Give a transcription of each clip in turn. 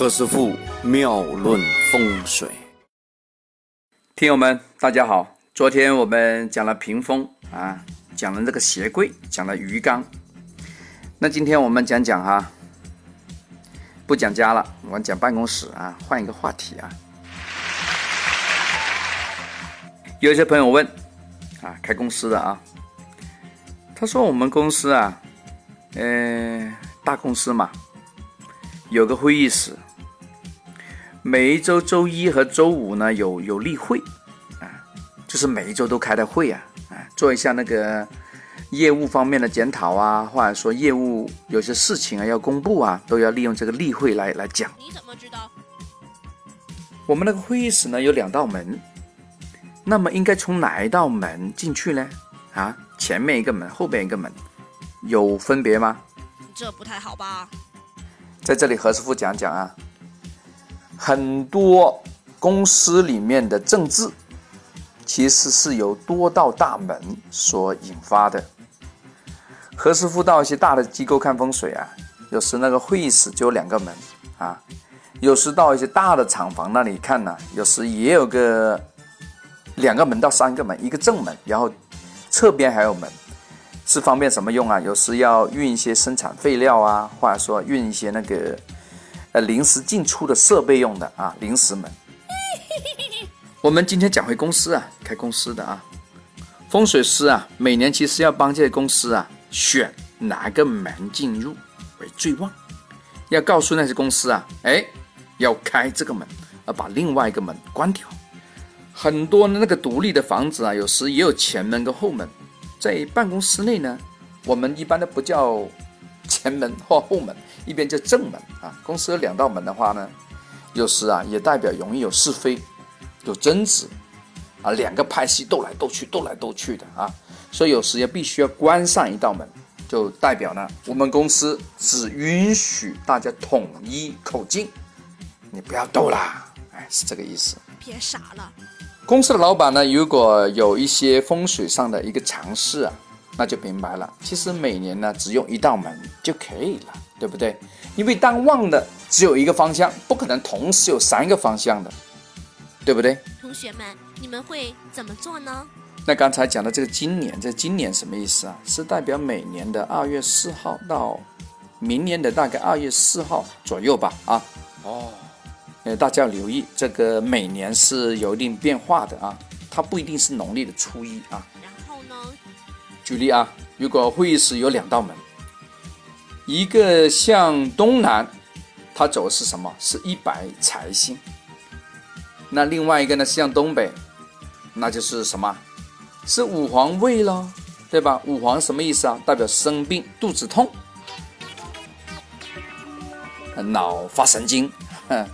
何师傅妙论风水，听友们，大家好。昨天我们讲了屏风啊，讲了这个鞋柜，讲了鱼缸。那今天我们讲讲哈，不讲家了，我们讲办公室啊，换一个话题啊。有些朋友问啊，开公司的啊，他说我们公司啊，嗯，大公司嘛。有个会议室，每一周周一和周五呢有有例会，啊，就是每一周都开的会啊，啊，做一下那个业务方面的检讨啊，或者说业务有些事情啊要公布啊，都要利用这个例会来来讲。你怎么知道？我们那个会议室呢有两道门，那么应该从哪一道门进去呢？啊，前面一个门，后边一个门，有分别吗？这不太好吧？在这里，何师傅讲讲啊，很多公司里面的政治，其实是由多道大门所引发的。何师傅到一些大的机构看风水啊，有时那个会议室就有两个门啊，有时到一些大的厂房那里看呢，有时也有个两个门到三个门，一个正门，然后侧边还有门。是方便什么用啊？有时要运一些生产废料啊，或者说运一些那个呃临时进出的设备用的啊，临时门。我们今天讲回公司啊，开公司的啊，风水师啊，每年其实要帮这些公司啊选哪个门进入为最旺，要告诉那些公司啊，哎，要开这个门，而把另外一个门关掉。很多那个独立的房子啊，有时也有前门跟后门。在办公室内呢，我们一般都不叫前门或后门，一边叫正门啊。公司有两道门的话呢，有时啊也代表容易有是非、有争执啊，两个派系斗来斗去、斗来斗去的啊。所以有时也必须要关上一道门，就代表呢，我们公司只允许大家统一口径，你不要斗啦，哎，是这个意思。别傻了。公司的老板呢，如果有一些风水上的一个尝试啊，那就明白了。其实每年呢，只用一道门就可以了，对不对？因为当旺的只有一个方向，不可能同时有三个方向的，对不对？同学们，你们会怎么做呢？那刚才讲的这个今年，这今年什么意思啊？是代表每年的二月四号到明年的大概二月四号左右吧？啊，哦。呃，大家要留意，这个每年是有一定变化的啊，它不一定是农历的初一啊。举例啊，如果会议室有两道门，一个向东南，它走的是什么？是一白财星。那另外一个呢，向东北，那就是什么？是五黄位喽，对吧？五黄什么意思啊？代表生病、肚子痛、脑发神经，哼。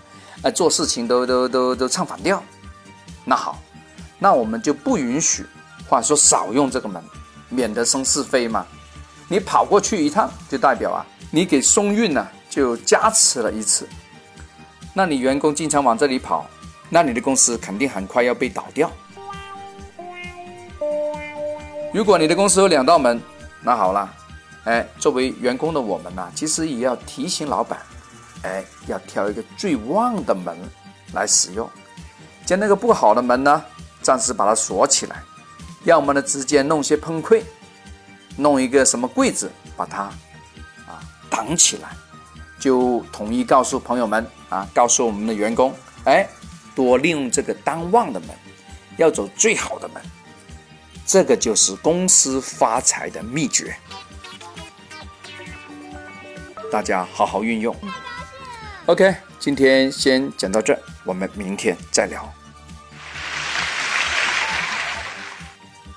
做事情都都都都唱反调，那好，那我们就不允许，或者说少用这个门，免得生是非嘛。你跑过去一趟，就代表啊，你给松运呢就加持了一次。那你员工经常往这里跑，那你的公司肯定很快要被倒掉。如果你的公司有两道门，那好了，哎，作为员工的我们呢，其实也要提醒老板。哎，要挑一个最旺的门来使用，将那个不好的门呢，暂时把它锁起来，要么呢直接弄些喷柜，弄一个什么柜子把它啊挡起来，就统一告诉朋友们啊，告诉我们的员工，哎，多利用这个当旺的门，要走最好的门，这个就是公司发财的秘诀，大家好好运用。OK，今天先讲到这儿，我们明天再聊。